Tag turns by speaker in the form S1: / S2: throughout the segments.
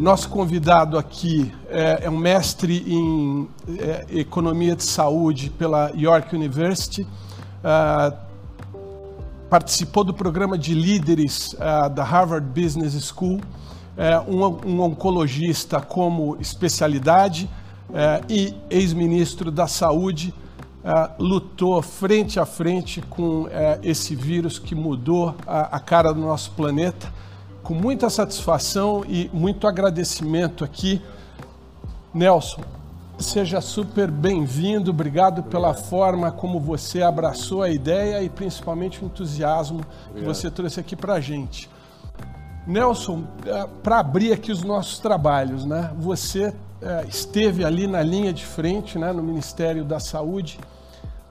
S1: nosso convidado aqui é, é um mestre em é, economia de saúde pela York University. Uh, participou do programa de líderes uh, da Harvard Business School. É um, um oncologista como especialidade é, e ex-ministro da Saúde. Uh, lutou frente a frente com uh, esse vírus que mudou a, a, cara do nosso planeta. Com muita satisfação e muito agradecimento aqui. Nelson, seja super bem-vindo. Obrigado pela forma como você abraçou a ideia e principalmente o entusiasmo Obrigado. que você trouxe aqui para a gente. Nelson, eh, para abrir aqui os nossos trabalhos, né? Você é, esteve ali na linha de frente, né, no Ministério da Saúde.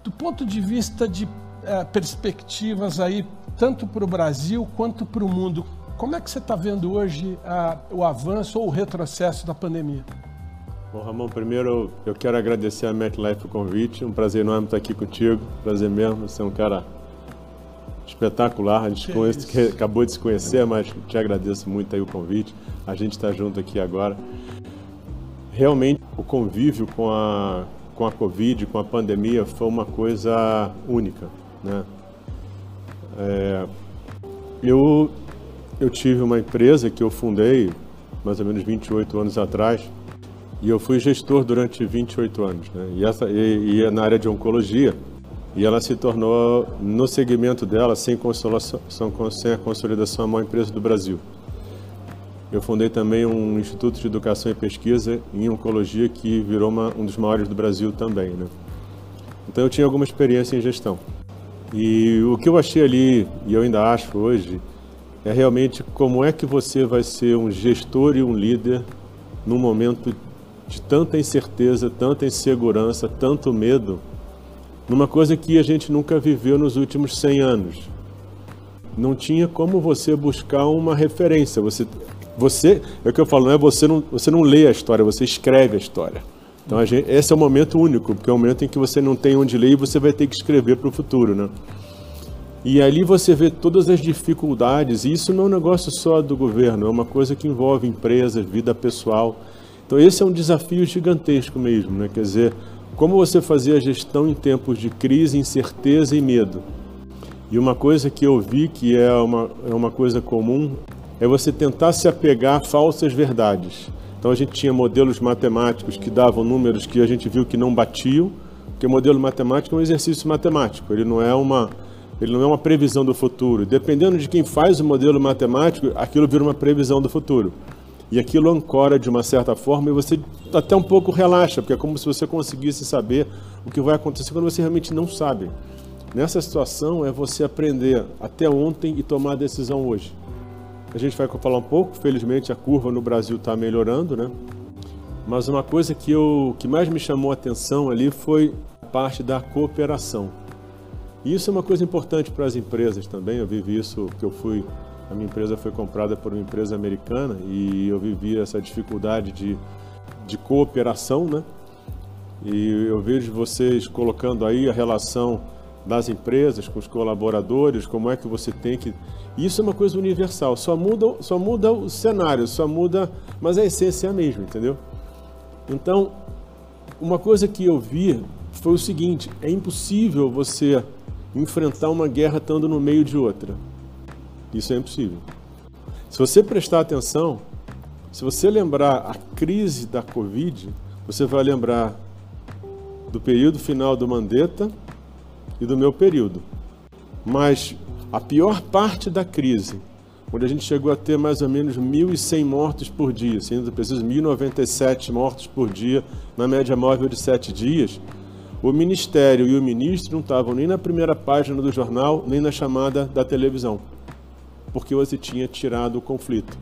S1: Do ponto de vista de é, perspectivas aí, tanto para o Brasil quanto para o mundo, como é que você está vendo hoje o avanço ou o retrocesso da pandemia?
S2: Bom, Ramon, primeiro eu quero agradecer a MetLife o convite. Um prazer enorme estar aqui contigo. Prazer mesmo. Você é um cara espetacular. A gente que conhece, acabou de se conhecer, mas te agradeço muito aí o convite. A gente está junto aqui agora realmente o convívio com a, com a Covid, com a pandemia, foi uma coisa única. Né? É, eu, eu tive uma empresa que eu fundei mais ou menos 28 anos atrás e eu fui gestor durante 28 anos. Né? E, essa, e, e é na área de oncologia. E ela se tornou, no segmento dela, sem, sem a consolidação, a maior empresa do Brasil. Eu fundei também um Instituto de Educação e Pesquisa em Oncologia que virou uma, um dos maiores do Brasil também. Né? Então eu tinha alguma experiência em gestão. E o que eu achei ali, e eu ainda acho hoje, é realmente como é que você vai ser um gestor e um líder num momento de tanta incerteza, tanta insegurança, tanto medo, numa coisa que a gente nunca viveu nos últimos 100 anos. Não tinha como você buscar uma referência. Você você, é o que eu falo, não é você não, você não lê a história, você escreve a história. Então gente, esse é o momento único, porque é o momento em que você não tem onde ler e você vai ter que escrever para o futuro, né? E ali você vê todas as dificuldades, e isso não é um negócio só do governo, é uma coisa que envolve empresas, vida pessoal. Então esse é um desafio gigantesco mesmo, né? Quer dizer, como você fazer a gestão em tempos de crise, incerteza e medo. E uma coisa que eu vi que é uma, é uma coisa comum é você tentar se apegar a falsas verdades. Então a gente tinha modelos matemáticos que davam números que a gente viu que não batiam, porque modelo matemático é um exercício matemático, ele não é uma ele não é uma previsão do futuro. Dependendo de quem faz o modelo matemático, aquilo vira uma previsão do futuro. E aquilo ancora de uma certa forma e você até um pouco relaxa, porque é como se você conseguisse saber o que vai acontecer quando você realmente não sabe. Nessa situação é você aprender até ontem e tomar a decisão hoje. A gente vai falar um pouco, felizmente a curva no Brasil está melhorando, né? Mas uma coisa que, eu, que mais me chamou a atenção ali foi a parte da cooperação. E isso é uma coisa importante para as empresas também. Eu vivi isso porque eu fui, a minha empresa foi comprada por uma empresa americana e eu vivi essa dificuldade de, de cooperação, né? E eu vejo vocês colocando aí a relação das empresas com os colaboradores, como é que você tem que isso é uma coisa universal, só muda, só muda o cenário, só muda, mas a essência é a mesma, entendeu? Então, uma coisa que eu vi foi o seguinte: é impossível você enfrentar uma guerra estando no meio de outra. Isso é impossível. Se você prestar atenção, se você lembrar a crise da Covid, você vai lembrar do período final do Mandetta e do meu período. Mas a pior parte da crise, onde a gente chegou a ter mais ou menos 1.100 mortos por dia, sendo preciso 1.097 mortos por dia na média móvel de sete dias, o Ministério e o ministro não estavam nem na primeira página do jornal, nem na chamada da televisão, porque você tinha tirado o conflito.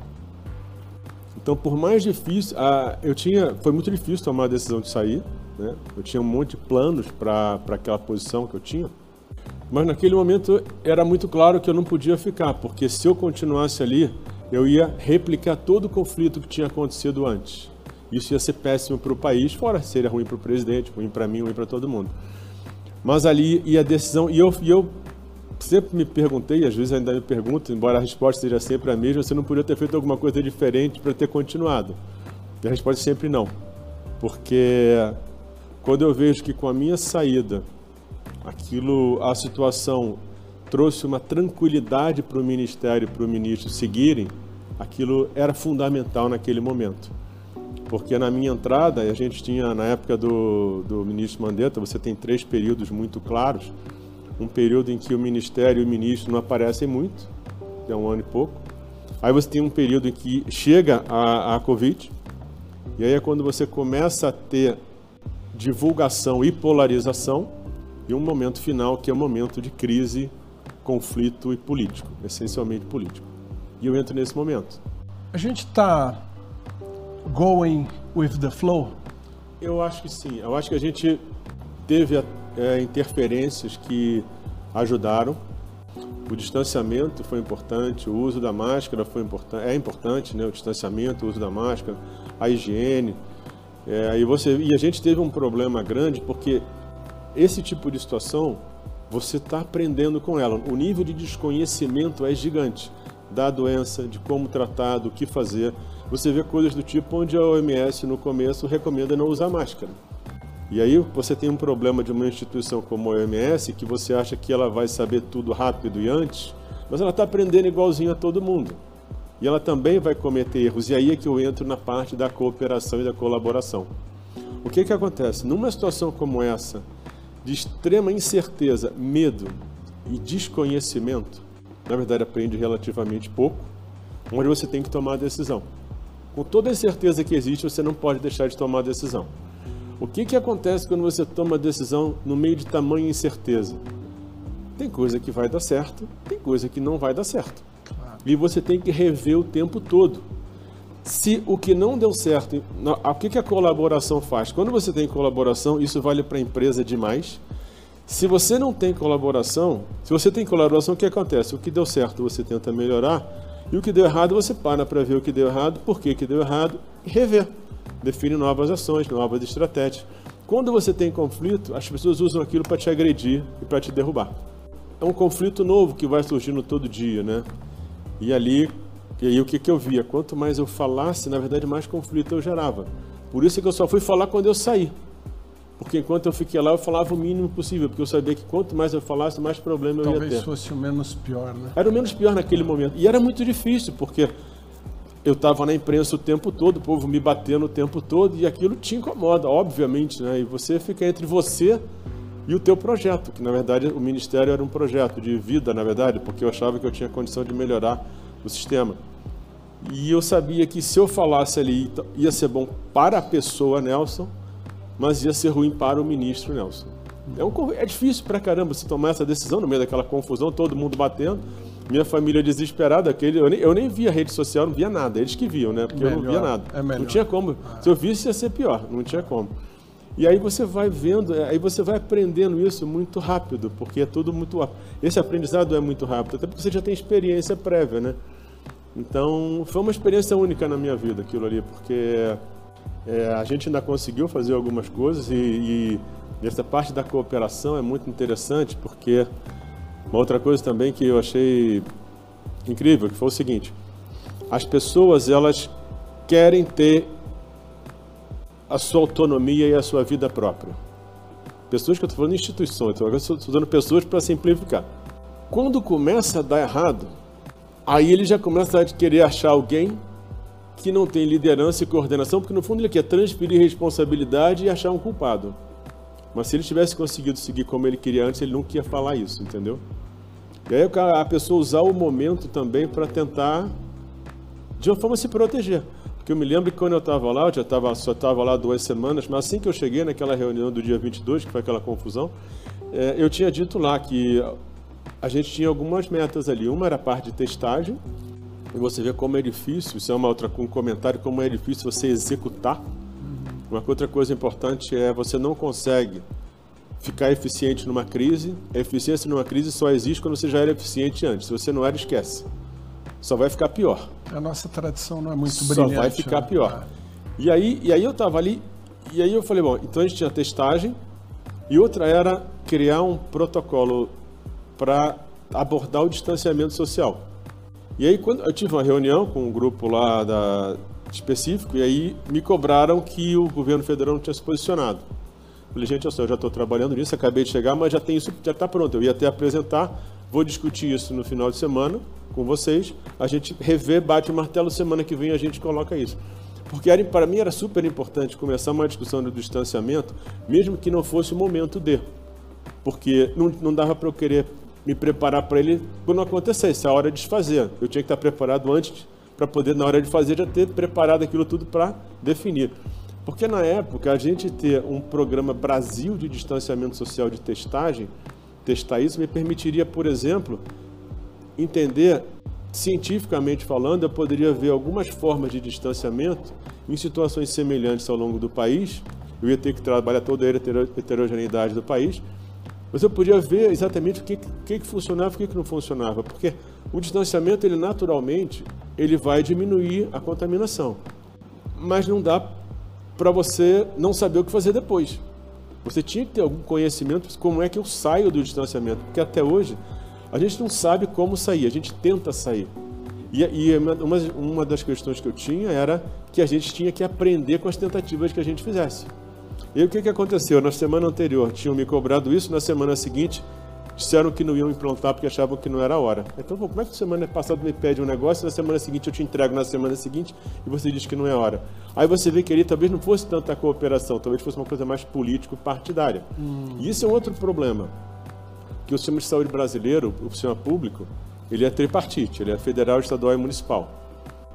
S2: Então, por mais difícil, eu tinha, foi muito difícil tomar a decisão de sair, né? eu tinha um monte de planos para aquela posição que eu tinha, mas naquele momento era muito claro que eu não podia ficar, porque se eu continuasse ali, eu ia replicar todo o conflito que tinha acontecido antes. Isso ia ser péssimo para o país, fora seria ruim para o presidente, ruim para mim, ruim para todo mundo. Mas ali e a decisão, e eu, e eu sempre me perguntei, às vezes ainda me pergunto, embora a resposta seja sempre a mesma, você não podia ter feito alguma coisa diferente para ter continuado. E a resposta é sempre não. Porque quando eu vejo que com a minha saída, aquilo, a situação trouxe uma tranquilidade para o ministério, para o ministro seguirem, aquilo era fundamental naquele momento. Porque na minha entrada, a gente tinha, na época do, do ministro Mandetta, você tem três períodos muito claros. Um período em que o ministério e o ministro não aparecem muito, é um ano e pouco. Aí você tem um período em que chega a, a Covid, e aí é quando você começa a ter divulgação e polarização, e um momento final que é o um momento de crise, conflito e político, essencialmente político. E eu entro nesse momento.
S1: A gente está going with the flow?
S2: Eu acho que sim. Eu acho que a gente teve é, interferências que ajudaram. O distanciamento foi importante, o uso da máscara foi importante, é importante, né? O distanciamento, o uso da máscara, a higiene. É, e, você, e a gente teve um problema grande porque esse tipo de situação você está aprendendo com ela. O nível de desconhecimento é gigante da doença, de como tratar, do que fazer você vê coisas do tipo onde a OMS no começo recomenda não usar máscara. E aí você tem um problema de uma instituição como a OMS que você acha que ela vai saber tudo rápido e antes, mas ela está aprendendo igualzinho a todo mundo. E ela também vai cometer erros. E aí é que eu entro na parte da cooperação e da colaboração. O que, que acontece? Numa situação como essa, de extrema incerteza, medo e desconhecimento, na verdade aprende relativamente pouco, onde você tem que tomar a decisão com toda a certeza que existe, você não pode deixar de tomar decisão. O que, que acontece quando você toma a decisão no meio de tamanha incerteza? Tem coisa que vai dar certo, tem coisa que não vai dar certo. E você tem que rever o tempo todo. Se o que não deu certo, o que, que a colaboração faz? Quando você tem colaboração, isso vale para a empresa demais. Se você não tem colaboração, se você tem colaboração, o que acontece? O que deu certo você tenta melhorar, e o que deu errado, você para para ver o que deu errado, por que, que deu errado e rever. Define novas ações, novas estratégias. Quando você tem conflito, as pessoas usam aquilo para te agredir e para te derrubar. É um conflito novo que vai surgindo todo dia, né? E ali, e aí o que, que eu via? Quanto mais eu falasse, na verdade, mais conflito eu gerava. Por isso que eu só fui falar quando eu saí. Porque enquanto eu fiquei lá, eu falava o mínimo possível, porque eu sabia que quanto mais eu falasse, mais problema
S1: Talvez
S2: eu ia ter.
S1: Talvez fosse o menos pior, né?
S2: Era o menos pior naquele momento. E era muito difícil, porque eu estava na imprensa o tempo todo, o povo me batendo o tempo todo, e aquilo te incomoda, obviamente, né? E você fica entre você e o teu projeto, que na verdade o ministério era um projeto de vida, na verdade, porque eu achava que eu tinha condição de melhorar o sistema. E eu sabia que se eu falasse ali ia ser bom para a pessoa Nelson, mas ia ser ruim para o ministro Nelson. É, um, é difícil pra caramba se tomar essa decisão no meio daquela confusão, todo mundo batendo. Minha família desesperada, aquele, eu, nem, eu nem via rede social, não via nada. Eles que viam, né? Porque melhor, eu não via nada. É não tinha como. Se eu visse, ia ser pior. Não tinha como. E aí você vai vendo, é, aí você vai aprendendo isso muito rápido, porque é tudo muito. Esse aprendizado é muito rápido, até porque você já tem experiência prévia, né? Então, foi uma experiência única na minha vida aquilo ali, porque é, a gente ainda conseguiu fazer algumas coisas e, e essa parte da cooperação é muito interessante porque uma outra coisa também que eu achei incrível que foi o seguinte: as pessoas elas querem ter a sua autonomia e a sua vida própria. Pessoas que eu estou falando instituições, estou usando pessoas para simplificar. Quando começa a dar errado, aí ele já começa a querer achar alguém que não tem liderança e coordenação, porque no fundo ele quer transferir responsabilidade e achar um culpado. Mas se ele tivesse conseguido seguir como ele queria antes, ele nunca ia falar isso, entendeu? E aí a pessoa usar o momento também para tentar, de uma forma, se proteger. Porque eu me lembro que quando eu estava lá, eu já tava, só estava lá duas semanas, mas assim que eu cheguei naquela reunião do dia 22, que foi aquela confusão, é, eu tinha dito lá que a gente tinha algumas metas ali. Uma era a parte de testagem, e você vê como é difícil, isso é uma outra, um comentário, como é difícil você executar. Uma outra coisa importante é você não consegue ficar eficiente numa crise. A eficiência numa crise só existe quando você já era eficiente antes. Se você não era, esquece. Só vai ficar pior.
S1: A nossa tradição não é muito brilhante.
S2: Só vai ficar né? pior. E aí, e aí eu estava ali, e aí eu falei, bom, então a gente tinha testagem, e outra era criar um protocolo para abordar o distanciamento social. E aí, quando eu tive uma reunião com um grupo lá da, específico, e aí me cobraram que o governo federal não tinha se posicionado. Falei, gente, eu, já estou trabalhando nisso, acabei de chegar, mas já tem isso, já está pronto. Eu ia até apresentar, vou discutir isso no final de semana com vocês. A gente revê, bate o martelo, semana que vem a gente coloca isso. Porque para mim era super importante começar uma discussão do distanciamento, mesmo que não fosse o momento de. Porque não, não dava para eu querer me preparar para ele quando acontecesse, a hora de fazer. Eu tinha que estar preparado antes para poder, na hora de fazer, já ter preparado aquilo tudo para definir. Porque na época, a gente ter um programa Brasil de distanciamento social de testagem, testar isso, me permitiria, por exemplo, entender, cientificamente falando, eu poderia ver algumas formas de distanciamento em situações semelhantes ao longo do país. Eu ia ter que trabalhar toda a heterogeneidade do país você podia ver exatamente o que, que, que funcionava e o que, que não funcionava, porque o distanciamento, ele naturalmente, ele vai diminuir a contaminação, mas não dá para você não saber o que fazer depois. Você tinha que ter algum conhecimento de como é que eu saio do distanciamento, porque até hoje a gente não sabe como sair, a gente tenta sair. E, e uma, uma das questões que eu tinha era que a gente tinha que aprender com as tentativas que a gente fizesse. E o que, que aconteceu? Na semana anterior tinham me cobrado isso, na semana seguinte disseram que não iam implantar porque achavam que não era a hora. Então, pô, como é que na semana passada me pede um negócio, na semana seguinte eu te entrego na semana seguinte e você diz que não é hora? Aí você vê que ali talvez não fosse tanta cooperação, talvez fosse uma coisa mais político-partidária. Hum. E isso é um outro problema, que o sistema de saúde brasileiro, o sistema público, ele é tripartite, ele é federal, estadual e municipal.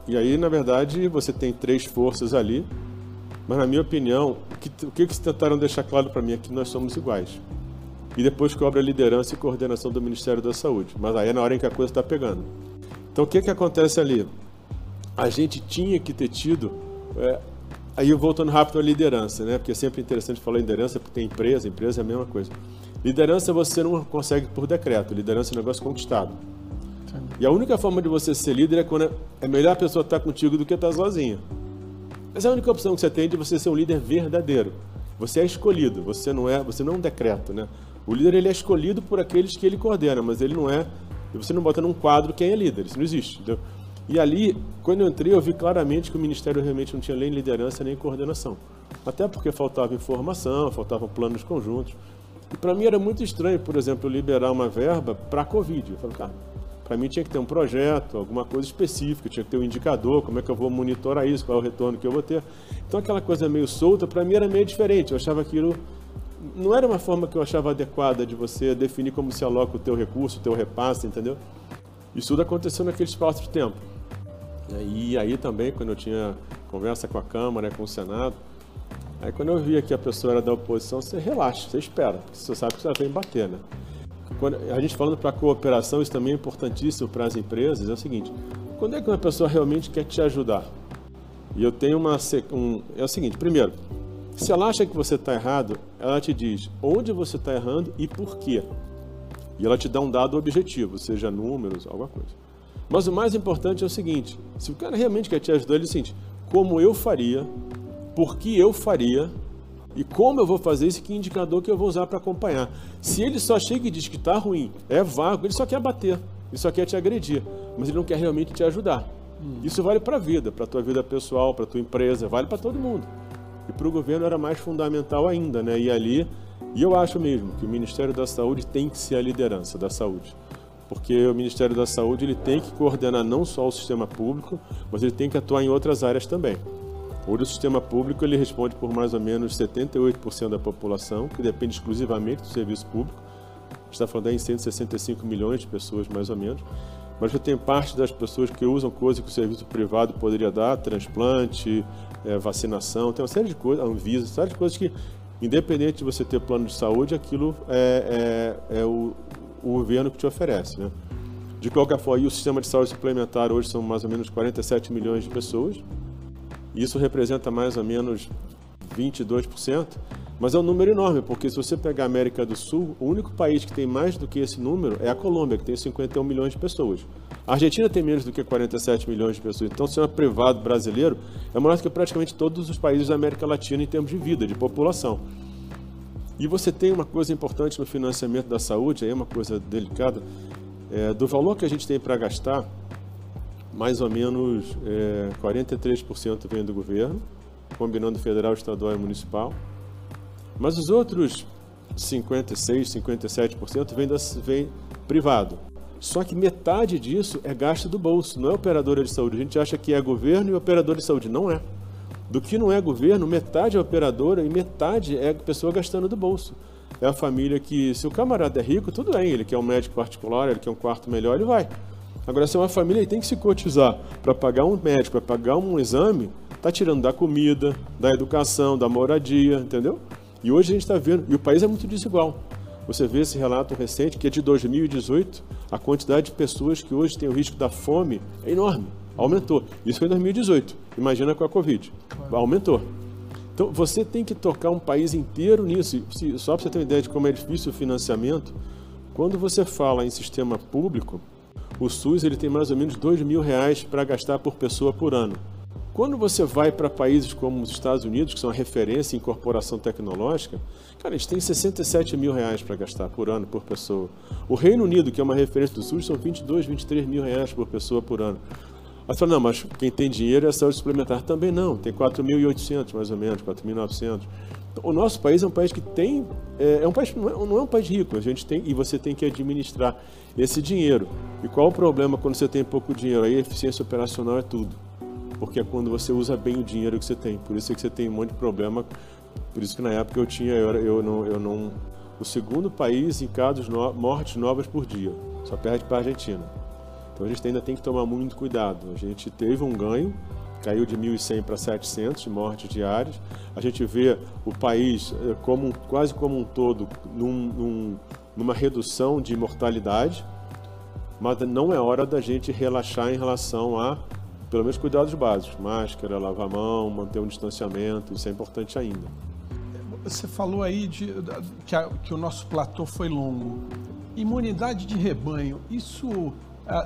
S2: E aí, na verdade, você tem três forças ali, mas, na minha opinião, o que, o que eles tentaram deixar claro para mim é que nós somos iguais. E depois cobra a liderança e coordenação do Ministério da Saúde. Mas aí é na hora em que a coisa está pegando. Então, o que, que acontece ali? A gente tinha que ter tido. É, aí, voltando rápido à liderança, né? Porque é sempre interessante falar em liderança, porque tem empresa, empresa é a mesma coisa. Liderança você não consegue por decreto, liderança é um negócio conquistado. E a única forma de você ser líder é quando é melhor a pessoa estar contigo do que estar sozinha. É a única opção que você tem de você ser um líder verdadeiro. Você é escolhido, você não é, você não é um decreto, né? O líder ele é escolhido por aqueles que ele coordena, mas ele não é, você não bota num quadro quem é líder, isso não existe, entendeu? E ali, quando eu entrei, eu vi claramente que o ministério realmente não tinha nem liderança nem coordenação. Até porque faltava informação, faltavam planos conjuntos. E para mim era muito estranho, por exemplo, liberar uma verba para a Covid. Eu falei, cara, para mim tinha que ter um projeto, alguma coisa específica, tinha que ter um indicador, como é que eu vou monitorar isso, qual é o retorno que eu vou ter. Então aquela coisa meio solta, para mim era meio diferente. Eu achava aquilo não era uma forma que eu achava adequada de você definir como se aloca o teu recurso, o teu repasse, entendeu? Isso tudo aconteceu naquele espaço de tempo. E aí também, quando eu tinha conversa com a Câmara, com o Senado, aí quando eu via que a pessoa era da oposição, você relaxa, você espera, porque você sabe que você vai bater, né? Quando a gente falando para cooperação, isso também é importantíssimo para as empresas, é o seguinte, quando é que uma pessoa realmente quer te ajudar? E eu tenho uma... Um, é o seguinte, primeiro, se ela acha que você está errado, ela te diz onde você está errando e por quê. E ela te dá um dado objetivo, seja números, alguma coisa. Mas o mais importante é o seguinte: se o cara realmente quer te ajudar, ele diz como eu faria, por que eu faria e como eu vou fazer isso? Que indicador que eu vou usar para acompanhar? Se ele só chega e diz que está ruim, é vago, ele só quer bater, ele só quer te agredir, mas ele não quer realmente te ajudar. Hum. Isso vale para a vida, para a tua vida pessoal, para a tua empresa, vale para todo mundo. E para o governo era mais fundamental ainda, né? E ali, e eu acho mesmo que o Ministério da Saúde tem que ser a liderança da saúde. Porque o Ministério da Saúde ele tem que coordenar não só o sistema público, mas ele tem que atuar em outras áreas também. Hoje o sistema público ele responde por mais ou menos 78% da população, que depende exclusivamente do serviço público. Está falando em 165 milhões de pessoas, mais ou menos. Mas já tem parte das pessoas que usam coisas que o serviço privado poderia dar, transplante, é, vacinação, tem uma série de coisas, Anvisa, série de coisas que, independente de você ter plano de saúde, aquilo é, é, é o, o governo que te oferece. Né? De qualquer forma, o sistema de saúde suplementar hoje são mais ou menos 47 milhões de pessoas, isso representa mais ou menos 22%, mas é um número enorme, porque se você pegar a América do Sul, o único país que tem mais do que esse número é a Colômbia, que tem 51 milhões de pessoas. A Argentina tem menos do que 47 milhões de pessoas. Então, o sistema privado brasileiro é maior do que praticamente todos os países da América Latina em termos de vida, de população. E você tem uma coisa importante no financiamento da saúde, aí é uma coisa delicada, É, do valor que a gente tem para gastar, mais ou menos é, 43% vem do governo, combinando federal, estadual e municipal. Mas os outros 56, 57% vem, das, vem privado. Só que metade disso é gasto do bolso, não é operadora de saúde. A gente acha que é governo e operadora de saúde. Não é. Do que não é governo, metade é operadora e metade é pessoa gastando do bolso. É a família que, se o camarada é rico, tudo bem, ele quer um médico particular, ele quer um quarto melhor, ele vai. Agora, se é uma família e tem que se cotizar para pagar um médico, para pagar um exame, está tirando da comida, da educação, da moradia, entendeu? E hoje a gente está vendo, e o país é muito desigual. Você vê esse relato recente que é de 2018, a quantidade de pessoas que hoje têm o risco da fome é enorme, aumentou. Isso foi em 2018. Imagina com a Covid. Aumentou. Então você tem que tocar um país inteiro nisso. Só para você ter uma ideia de como é difícil o financiamento, quando você fala em sistema público, o SUS ele tem mais ou menos dois mil reais para gastar por pessoa por ano. Quando você vai para países como os Estados Unidos, que são a referência em incorporação tecnológica, cara, eles têm 67 mil reais para gastar por ano, por pessoa. O Reino Unido, que é uma referência do SUS, são 22, 23 mil reais por pessoa por ano. Aí fala, não, mas quem tem dinheiro é saúde suplementar. Também não, tem 4.800 mais ou menos, 4.900. Então, o nosso país é um país que tem, é, é um país, não é, não é um país rico, a gente tem, e você tem que administrar esse dinheiro. E qual o problema quando você tem pouco dinheiro? Aí a eficiência operacional é tudo porque é quando você usa bem o dinheiro que você tem. Por isso é que você tem um monte de problema. Por isso que na época eu tinha, eu, eu, não, eu não. O segundo país em casos no, mortes novas por dia, só perde para a Argentina. Então a gente ainda tem que tomar muito cuidado. A gente teve um ganho, caiu de 1.100 para 700 de mortes diárias. A gente vê o país eh, como, quase como um todo num, num, numa redução de mortalidade, mas não é hora da gente relaxar em relação a pelo menos cuidados básicos, máscara, lavar a mão, manter um distanciamento, isso é importante ainda.
S1: Você falou aí de, que, a, que o nosso platô foi longo. Imunidade de rebanho, isso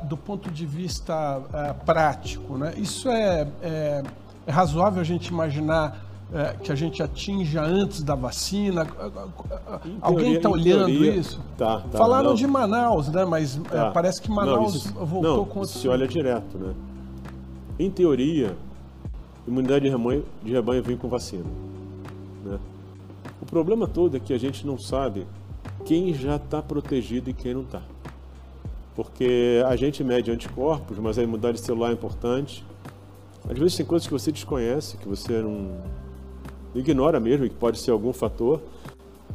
S1: do ponto de vista ah, prático, né? isso é, é, é razoável a gente imaginar é, que a gente atinja antes da vacina? Teoria, Alguém está olhando teoria, isso?
S2: Tá,
S1: tá, Falaram não. de Manaus, né? Mas tá. é, parece que Manaus não, isso, voltou
S2: não, com Se olha direto, né? Em teoria, imunidade de rebanho, de rebanho vem com vacina. Né? O problema todo é que a gente não sabe quem já está protegido e quem não está. Porque a gente mede anticorpos, mas a imunidade celular é importante. Às vezes tem coisas que você desconhece, que você não ignora mesmo, que pode ser algum fator.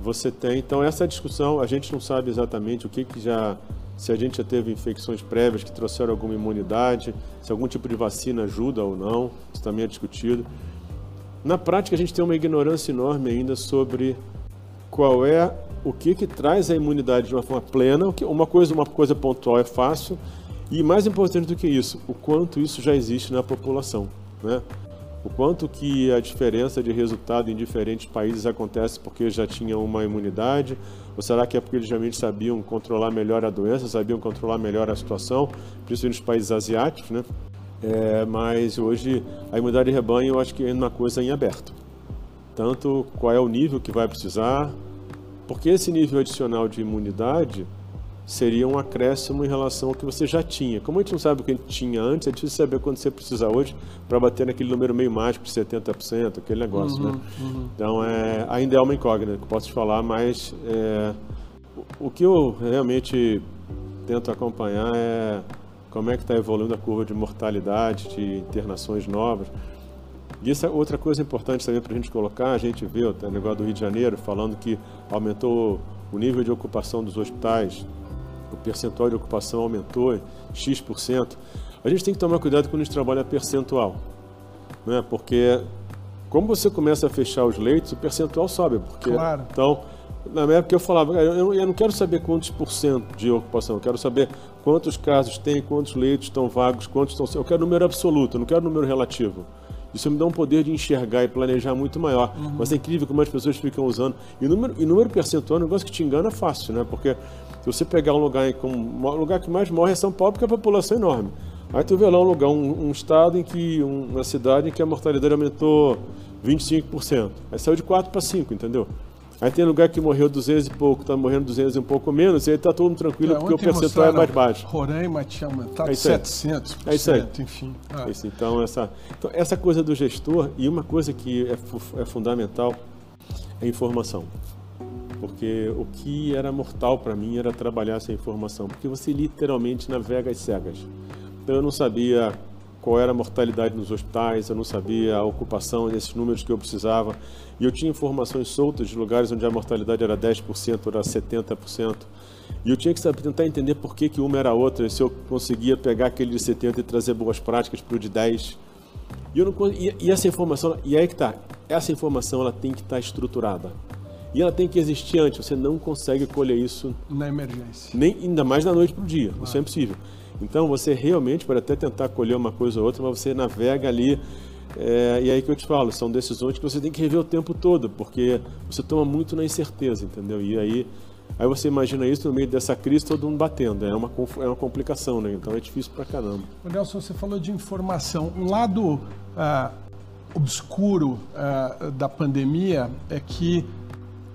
S2: Você tem, então essa discussão, a gente não sabe exatamente o que, que já se a gente já teve infecções prévias que trouxeram alguma imunidade, se algum tipo de vacina ajuda ou não, isso também é discutido. Na prática, a gente tem uma ignorância enorme ainda sobre qual é o que, que traz a imunidade de uma forma plena. Uma coisa, uma coisa pontual é fácil, e mais importante do que isso, o quanto isso já existe na população. Né? O quanto que a diferença de resultado em diferentes países acontece porque já tinham uma imunidade, ou será que é porque eles realmente sabiam controlar melhor a doença, sabiam controlar melhor a situação, principalmente nos países asiáticos, né? É, mas hoje a imunidade de rebanho eu acho que é uma coisa em aberto. Tanto qual é o nível que vai precisar, porque esse nível adicional de imunidade seria um acréscimo em relação ao que você já tinha. Como a gente não sabe o que a gente tinha antes, é difícil saber quando você precisa hoje para bater naquele número meio mágico de 70%, aquele negócio, uhum, né? Uhum. Então, é, ainda é uma incógnita que posso te falar, mas é, o, o que eu realmente tento acompanhar é como é que está evoluindo a curva de mortalidade, de internações novas. E isso é outra coisa importante também para a gente colocar, a gente vê o negócio do Rio de Janeiro falando que aumentou o nível de ocupação dos hospitais o percentual de ocupação aumentou X%, a gente tem que tomar cuidado quando a gente trabalha percentual. Né? Porque como você começa a fechar os leitos, o percentual sobe. Porque,
S1: claro.
S2: Então, na minha época eu falava, eu, eu não quero saber quantos por cento de ocupação, eu quero saber quantos casos tem, quantos leitos estão vagos, quantos estão... Eu quero número absoluto, eu não quero número relativo. Isso me dá um poder de enxergar e planejar muito maior. Uhum. Mas é incrível como as pessoas ficam usando. E número, e número percentual é um negócio que te engana fácil, né? Porque se você pegar um lugar como o lugar que mais morre é São Paulo, porque a população é enorme. Aí tu vê lá um lugar, um, um estado em que, um, uma cidade em que a mortalidade aumentou 25%. Aí saiu de 4 para 5, entendeu? Aí tem lugar que morreu 200 e pouco, está morrendo 200 e um pouco menos, e aí está todo mundo tranquilo é, porque o percentual é mais baixo.
S1: Roraima tinha aumentado é 700%,
S2: é isso aí.
S1: enfim.
S2: Ah. Isso, então, essa, então, essa coisa do gestor, e uma coisa que é, é fundamental, é informação. Porque o que era mortal para mim era trabalhar sem informação, porque você literalmente navega às cegas. Então eu não sabia qual era a mortalidade nos hospitais, eu não sabia a ocupação desses números que eu precisava. E eu tinha informações soltas de lugares onde a mortalidade era 10%, era 70%. E eu tinha que saber, tentar entender por que, que uma era outra, se eu conseguia pegar aquele de 70 e trazer boas práticas para o de 10. E, eu não, e, e essa informação, e aí que tá, essa informação ela tem que estar tá estruturada. E ela tem que existir antes, você não consegue colher isso...
S1: Na emergência.
S2: Nem, ainda mais da noite para o dia, claro. isso é impossível. Então você realmente pode até tentar colher uma coisa ou outra, mas você navega ali. É, e aí que eu te falo, são decisões que você tem que rever o tempo todo, porque você toma muito na incerteza, entendeu? E aí, aí você imagina isso no meio dessa crise, todo mundo batendo. É uma, é uma complicação, né? Então é difícil pra caramba.
S1: Nelson, você falou de informação. Um lado ah, obscuro ah, da pandemia é que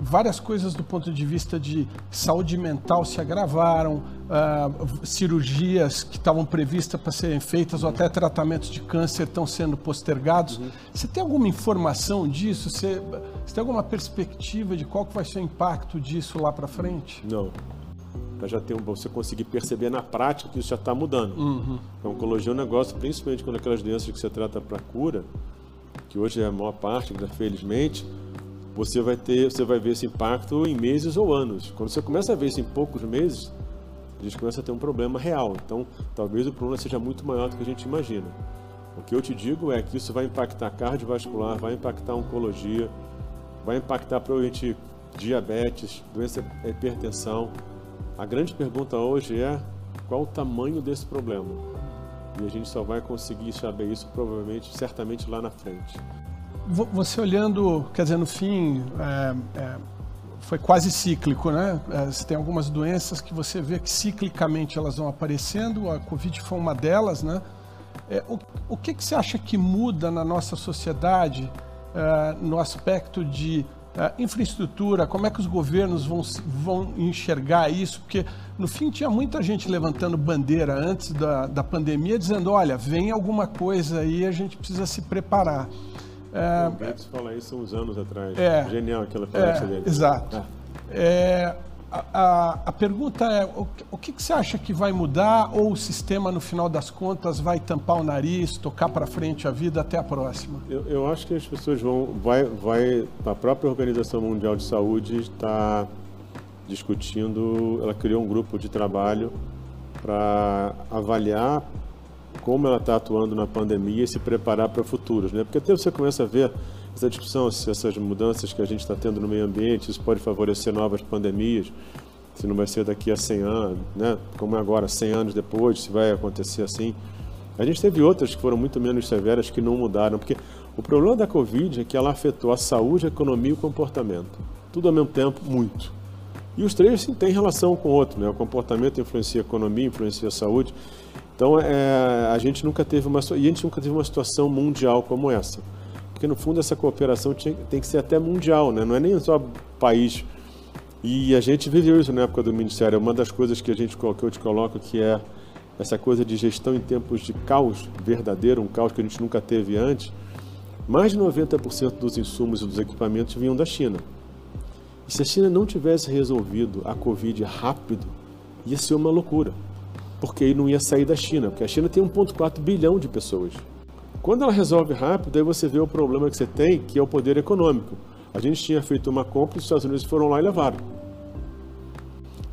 S1: várias coisas do ponto de vista de saúde mental se agravaram, uh, cirurgias que estavam previstas para serem feitas ou até tratamentos de câncer estão sendo postergados. Uhum. Você tem alguma informação disso? Você, você, tem alguma perspectiva de qual que vai ser o impacto disso lá para frente?
S2: Não. Para já um, você conseguir perceber na prática que isso já está mudando. Uhum. A oncologia é um negócio, principalmente quando aquelas doenças que você trata para cura, que hoje é a maior parte, felizmente, você vai ter, você vai ver esse impacto em meses ou anos. Quando você começa a ver isso em poucos meses, a gente começa a ter um problema real. Então, talvez o problema seja muito maior do que a gente imagina. O que eu te digo é que isso vai impactar cardiovascular, vai impactar oncologia, vai impactar provavelmente diabetes, doença hipertensão. A grande pergunta hoje é qual o tamanho desse problema? E a gente só vai conseguir saber isso provavelmente, certamente lá na frente.
S1: Você olhando, quer dizer, no fim, é, é, foi quase cíclico, né? É, tem algumas doenças que você vê que ciclicamente elas vão aparecendo, a Covid foi uma delas, né? É, o, o que, que você acha que muda na nossa sociedade é, no aspecto de é, infraestrutura, como é que os governos vão, vão enxergar isso? Porque, no fim, tinha muita gente levantando bandeira antes da, da pandemia, dizendo: olha, vem alguma coisa aí, a gente precisa se preparar.
S2: É, o Gates fala isso uns anos atrás. É, Genial aquela palestra é, dele.
S1: Exato. É, a, a, a, pergunta é: o, o que, que, você acha que vai mudar ou o sistema, no final das contas, vai tampar o nariz, tocar para frente a vida até a próxima?
S2: Eu, eu, acho que as pessoas vão. Vai, vai, a própria Organização Mundial de Saúde está discutindo, ela criou um grupo de trabalho para avaliar como ela está atuando na pandemia e se preparar para futuros, né? Porque até você começa a ver essa discussão, se essas mudanças que a gente está tendo no meio ambiente, isso pode favorecer novas pandemias, se não vai ser daqui a 100 anos, né? Como é agora, 100 anos depois, se vai acontecer assim. A gente teve outras que foram muito menos severas que não mudaram, porque o problema da Covid é que ela afetou a saúde, a economia e o comportamento. Tudo ao mesmo tempo, muito. E os três sim, têm relação com o outro, né? O comportamento influencia a economia, influencia a saúde. Então, é, a gente nunca teve uma e a gente nunca teve uma situação mundial como essa, porque no fundo essa cooperação tinha, tem que ser até mundial, né? Não é nem só país. E a gente viveu isso na época do ministério. Uma das coisas que a gente que eu te coloco que é essa coisa de gestão em tempos de caos verdadeiro, um caos que a gente nunca teve antes. Mais de 90% dos insumos e dos equipamentos vinham da China. E se a China não tivesse resolvido a Covid rápido, ia ser uma loucura porque aí não ia sair da China, porque a China tem 1,4 bilhão de pessoas. Quando ela resolve rápido, aí você vê o problema que você tem, que é o poder econômico. A gente tinha feito uma compra e os Estados Unidos foram lá e levaram.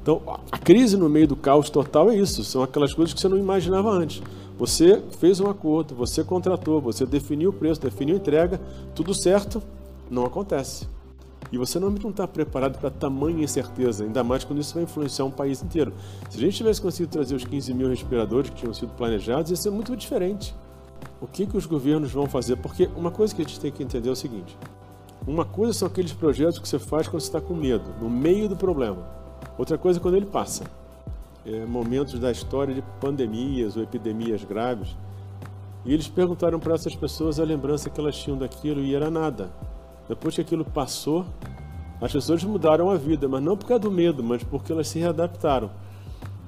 S2: Então, a crise no meio do caos total é isso, são aquelas coisas que você não imaginava antes. Você fez um acordo, você contratou, você definiu o preço, definiu a entrega, tudo certo, não acontece. E você não está preparado para tamanha incerteza, ainda mais quando isso vai influenciar um país inteiro. Se a gente tivesse conseguido trazer os 15 mil respiradores que tinham sido planejados, ia ser muito diferente. O que, que os governos vão fazer? Porque uma coisa que a gente tem que entender é o seguinte: uma coisa são aqueles projetos que você faz quando você está com medo, no meio do problema. Outra coisa é quando ele passa. É, momentos da história de pandemias ou epidemias graves. E eles perguntaram para essas pessoas a lembrança que elas tinham daquilo e era nada. Depois que aquilo passou, As pessoas mudaram a vida, mas não por causa do medo, mas porque elas se readaptaram.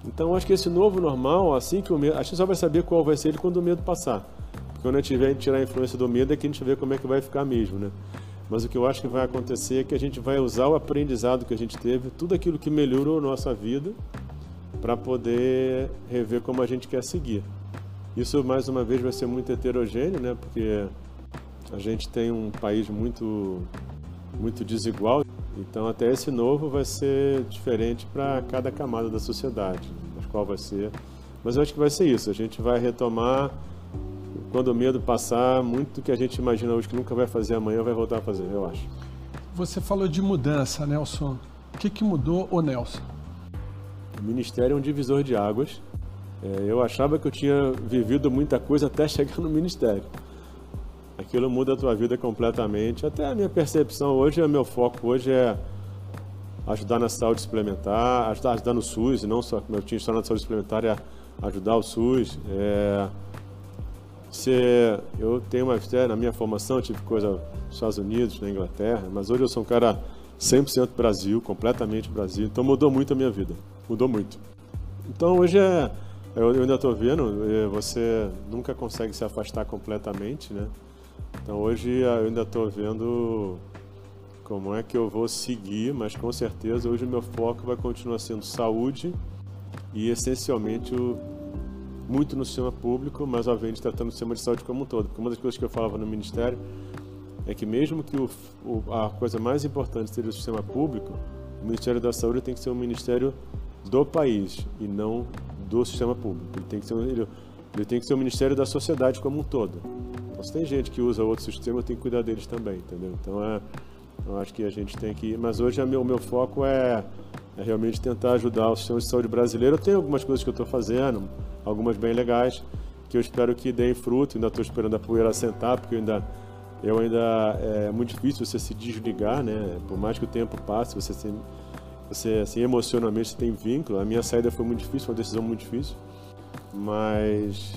S2: Então, acho que esse novo normal, assim que o medo. A gente só vai saber qual vai ser ele quando o medo passar. Porque quando a gente tiver tirar a influência do medo, é que a gente vê como é que vai ficar mesmo, né? Mas o que eu acho que vai acontecer é que a gente vai usar o aprendizado que a gente teve, tudo aquilo que melhorou a nossa vida, para poder rever como a gente quer seguir. Isso, mais uma vez, vai ser muito heterogêneo, né? Porque a gente tem um país muito, muito desigual. Então, até esse novo vai ser diferente para cada camada da sociedade, mas qual vai ser. Mas eu acho que vai ser isso. A gente vai retomar, quando o medo passar, muito que a gente imagina hoje que nunca vai fazer amanhã, vai voltar a fazer, eu acho.
S1: Você falou de mudança, Nelson. O que, que mudou, o Nelson?
S2: O Ministério é um divisor de águas. É, eu achava que eu tinha vivido muita coisa até chegar no Ministério aquilo muda a tua vida completamente. Até a minha percepção hoje, o meu foco hoje é ajudar na saúde suplementar, ajudar, ajudar no SUS, não só como eu tinha história na saúde suplementar, é ajudar o SUS. É, ser, eu tenho uma na minha formação, tive coisa nos Estados Unidos, na Inglaterra, mas hoje eu sou um cara 100% Brasil, completamente Brasil, então mudou muito a minha vida, mudou muito. Então hoje é, eu, ainda estou vendo, é, você nunca consegue se afastar completamente, né? Então hoje eu ainda estou vendo como é que eu vou seguir, mas com certeza hoje o meu foco vai continuar sendo saúde e essencialmente o, muito no sistema público, mas obviamente tratando o sistema de saúde como um todo. Porque uma das coisas que eu falava no Ministério é que mesmo que o, o, a coisa mais importante seja o sistema público, o Ministério da Saúde tem que ser um ministério do país e não do sistema público. Ele tem que ser, ele, ele tem que ser um ministério da sociedade como um todo. Tem gente que usa outro sistema, tenho que cuidar deles também, entendeu? Então, é, eu acho que a gente tem que... Mas hoje o meu, meu foco é, é realmente tentar ajudar o sistema de saúde brasileiro. Eu tenho algumas coisas que eu estou fazendo, algumas bem legais, que eu espero que deem fruto. Ainda estou esperando a poeira assentar, porque eu ainda... Eu ainda é muito difícil você se desligar, né? Por mais que o tempo passe, você se, você assim emocionalmente você tem vínculo. A minha saída foi muito difícil, foi uma decisão muito difícil, mas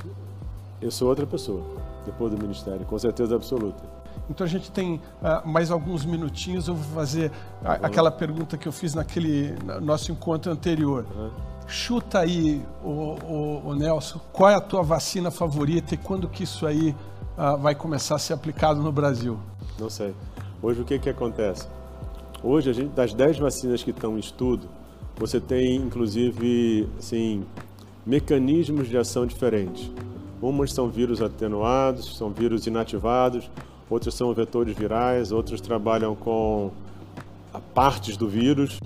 S2: eu sou outra pessoa depois do ministério, com certeza absoluta.
S1: Então a gente tem uh, mais alguns minutinhos. Eu vou fazer a, aquela pergunta que eu fiz naquele nosso encontro anterior. Uhum. Chuta aí, o, o, o, Nelson, qual é a tua vacina favorita e quando que isso aí uh, vai começar a ser aplicado no Brasil?
S2: Não sei. Hoje o que que acontece? Hoje, a gente, das 10 vacinas que estão em estudo, você tem inclusive assim, mecanismos de ação diferentes. Umas são vírus atenuados, são vírus inativados, outras são vetores virais, outras trabalham com partes do vírus.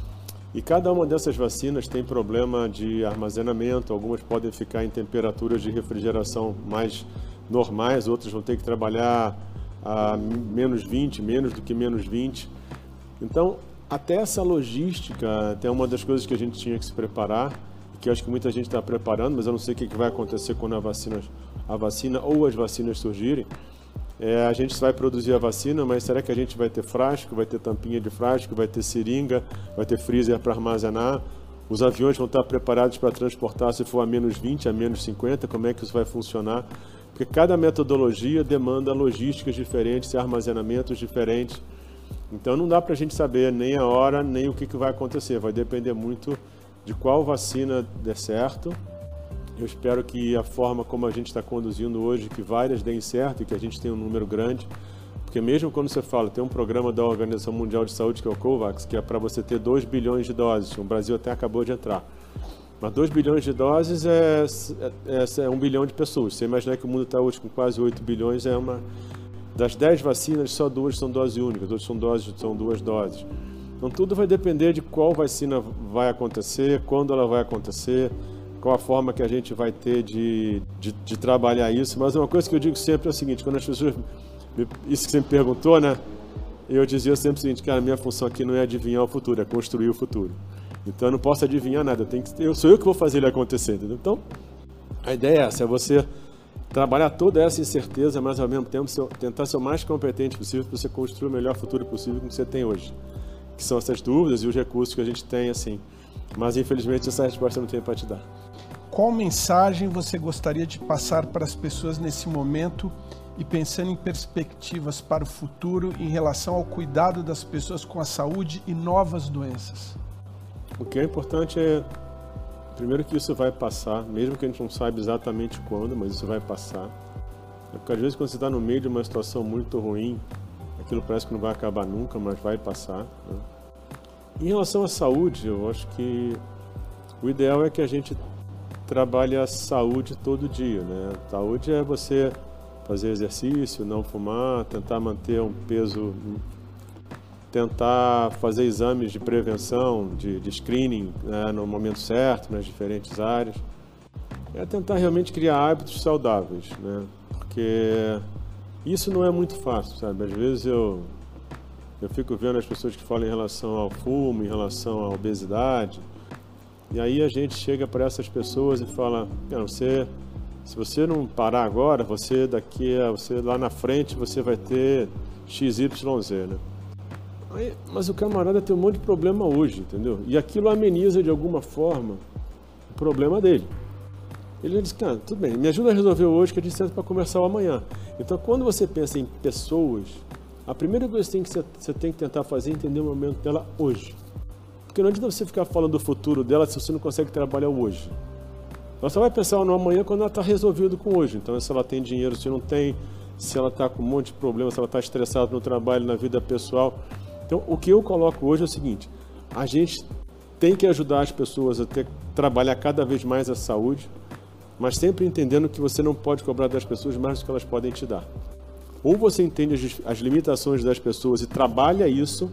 S2: E cada uma dessas vacinas tem problema de armazenamento, algumas podem ficar em temperaturas de refrigeração mais normais, outras vão ter que trabalhar a menos 20, menos do que menos 20. Então, até essa logística é uma das coisas que a gente tinha que se preparar que acho que muita gente está preparando, mas eu não sei o que vai acontecer quando a vacina, a vacina ou as vacinas surgirem. É, a gente vai produzir a vacina, mas será que a gente vai ter frasco, vai ter tampinha de frasco, vai ter seringa, vai ter freezer para armazenar? Os aviões vão estar preparados para transportar se for a menos 20, a menos 50? Como é que isso vai funcionar? Porque cada metodologia demanda logísticas diferentes e armazenamentos diferentes. Então não dá para a gente saber nem a hora, nem o que, que vai acontecer. Vai depender muito de qual vacina der certo. Eu espero que a forma como a gente está conduzindo hoje, que várias deem certo e que a gente tenha um número grande, porque mesmo quando você fala, tem um programa da Organização Mundial de Saúde, que é o COVAX, que é para você ter 2 bilhões de doses, o Brasil até acabou de entrar. Mas 2 bilhões de doses é, é, é, um bilhão de pessoas. Você imaginar que o mundo está hoje com quase 8 bilhões, é uma... Das 10 vacinas, só duas são dose única, outras são, doses, são duas doses. Então tudo vai depender de qual vacina vai acontecer, quando ela vai acontecer, qual a forma que a gente vai ter de, de, de trabalhar isso. Mas uma coisa que eu digo sempre é o seguinte, quando as pessoas, isso que você me perguntou, né? Eu dizia sempre o seguinte, cara, minha função aqui não é adivinhar o futuro, é construir o futuro. Então eu não posso adivinhar nada, que, eu sou eu que vou fazer ele acontecer, entendeu? Então, a ideia é essa, é você trabalhar toda essa incerteza, mas ao mesmo tempo tentar ser o mais competente possível para você construir o melhor futuro possível que você tem hoje que são essas dúvidas e os recursos que a gente tem, assim. Mas infelizmente essa resposta eu não tenho para te dar.
S1: Qual mensagem você gostaria de passar para as pessoas nesse momento e pensando em perspectivas para o futuro em relação ao cuidado das pessoas com a saúde e novas doenças?
S2: O que é importante é, primeiro, que isso vai passar, mesmo que a gente não saiba exatamente quando, mas isso vai passar. É porque às vezes, quando você está no meio de uma situação muito ruim, aquilo parece que não vai acabar nunca, mas vai passar. Né? Em relação à saúde, eu acho que o ideal é que a gente trabalhe a saúde todo dia, né? Saúde é você fazer exercício, não fumar, tentar manter um peso, tentar fazer exames de prevenção, de, de screening né, no momento certo, nas diferentes áreas. É tentar realmente criar hábitos saudáveis, né? Porque isso não é muito fácil, sabe? Às vezes eu eu fico vendo as pessoas que falam em relação ao fumo, em relação à obesidade, e aí a gente chega para essas pessoas e fala: você se você não parar agora, você daqui a você lá na frente você vai ter XYZ, né? Aí, mas o camarada tem um monte de problema hoje, entendeu? E aquilo ameniza de alguma forma o problema dele. Ele diz, cara, tudo bem, me ajuda a resolver hoje que a gente senta para conversar amanhã. Então, quando você pensa em pessoas, a primeira coisa que você tem que, você tem que tentar fazer é entender o momento dela hoje. Porque não adianta você ficar falando do futuro dela se você não consegue trabalhar hoje. Ela só vai pensar no amanhã quando ela está resolvido com hoje. Então, se ela tem dinheiro, se não tem, se ela está com um monte de problemas, se ela está estressada no trabalho, na vida pessoal. Então, o que eu coloco hoje é o seguinte: a gente tem que ajudar as pessoas a ter, trabalhar cada vez mais a saúde, mas sempre entendendo que você não pode cobrar das pessoas mais do que elas podem te dar. Ou você entende as, as limitações das pessoas e trabalha isso,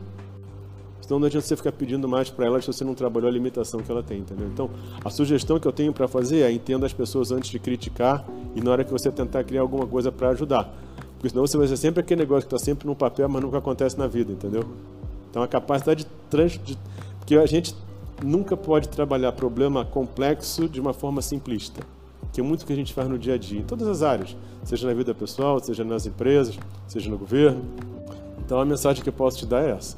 S2: Senão não adianta você ficar pedindo mais para ela se você não trabalhou a limitação que ela tem, entendeu? Então, a sugestão que eu tenho para fazer é entenda as pessoas antes de criticar e na hora que você tentar criar alguma coisa para ajudar. Porque senão você vai ser sempre aquele negócio que está sempre no papel, mas nunca acontece na vida, entendeu? Então, a capacidade de, trans... de... Porque a gente nunca pode trabalhar problema complexo de uma forma simplista é muito que a gente faz no dia a dia, em todas as áreas, seja na vida pessoal, seja nas empresas, seja no governo. Então a mensagem que eu posso te dar é essa.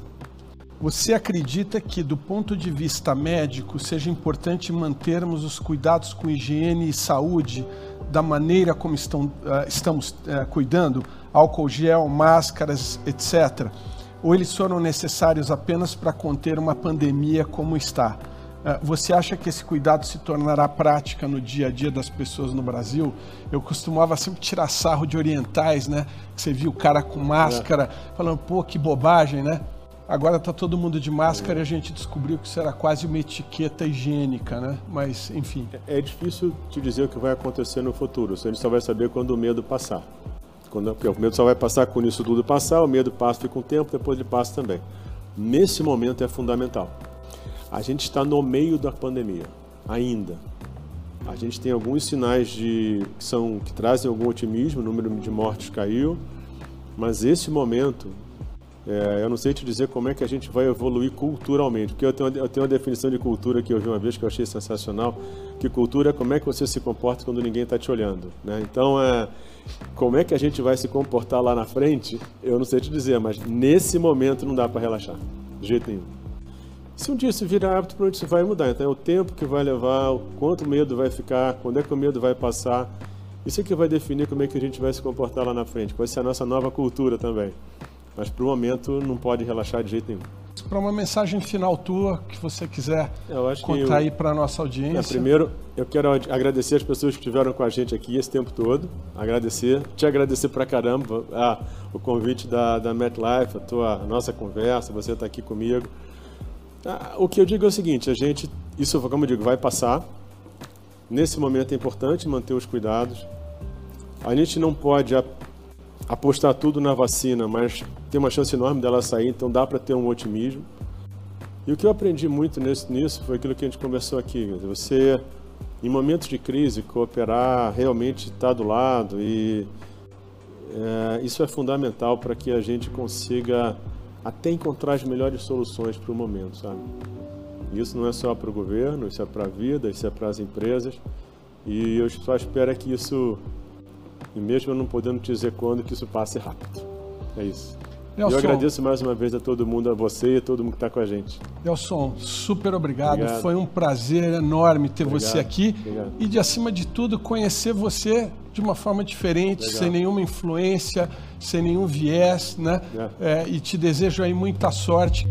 S1: Você acredita que, do ponto de vista médico, seja importante mantermos os cuidados com higiene e saúde da maneira como estão, uh, estamos uh, cuidando? Álcool gel, máscaras, etc. Ou eles foram necessários apenas para conter uma pandemia como está? Uh, você acha que esse cuidado se tornará prática no dia a dia das pessoas no Brasil? Eu costumava sempre tirar sarro de orientais, né? Você viu o cara com máscara, é. falando, pô, que bobagem, né? Agora está todo mundo de máscara e a gente descobriu que isso era quase uma etiqueta higiênica, né? Mas, enfim.
S2: É, é difícil te dizer o que vai acontecer no futuro. A gente só vai saber quando o medo passar. Quando, porque o medo só vai passar quando isso tudo passar, o medo passa, fica um tempo, depois ele passa também. Nesse momento é fundamental. A gente está no meio da pandemia, ainda. A gente tem alguns sinais de, que, são, que trazem algum otimismo, o número de mortes caiu, mas esse momento é, eu não sei te dizer como é que a gente vai evoluir culturalmente, porque eu tenho, eu tenho uma definição de cultura que eu vi uma vez que eu achei sensacional, que cultura é como é que você se comporta quando ninguém está te olhando. Né? Então, é, como é que a gente vai se comportar lá na frente, eu não sei te dizer, mas nesse momento não dá para relaxar, de jeito nenhum. Se um dia isso virar hábito, para onde isso vai mudar. Então, é o tempo que vai levar, o quanto medo vai ficar, quando é que o medo vai passar. Isso é que vai definir como é que a gente vai se comportar lá na frente. Pode ser a nossa nova cultura também. Mas para o momento não pode relaxar de jeito nenhum.
S1: Para uma mensagem final tua que você quiser contar eu, aí para a nossa audiência. É,
S2: primeiro, eu quero agradecer as pessoas que estiveram com a gente aqui esse tempo todo. Agradecer, te agradecer para caramba ah, o convite da, da MetLife, a, tua, a nossa conversa, você está aqui comigo. Ah, o que eu digo é o seguinte, a gente, isso como eu digo, vai passar. Nesse momento é importante manter os cuidados. A gente não pode apostar tudo na vacina, mas tem uma chance enorme dela sair, então dá para ter um otimismo. E o que eu aprendi muito nisso, foi aquilo que a gente conversou aqui. Você, em momentos de crise, cooperar, realmente estar tá do lado e é, isso é fundamental para que a gente consiga até encontrar as melhores soluções para o momento, sabe? Isso não é só para o governo, isso é para a vida, isso é para as empresas. E eu só espero que isso e mesmo eu não podendo te dizer quando, que isso passe rápido. É isso. Nelson, eu agradeço mais uma vez a todo mundo, a você e a todo mundo que está com a gente.
S1: Nelson, super obrigado. obrigado. Foi um prazer enorme ter obrigado. você aqui
S2: obrigado.
S1: e, de acima de tudo, conhecer você de uma forma diferente, sem nenhuma influência, sem nenhum viés, né? É. É, e te desejo aí muita sorte.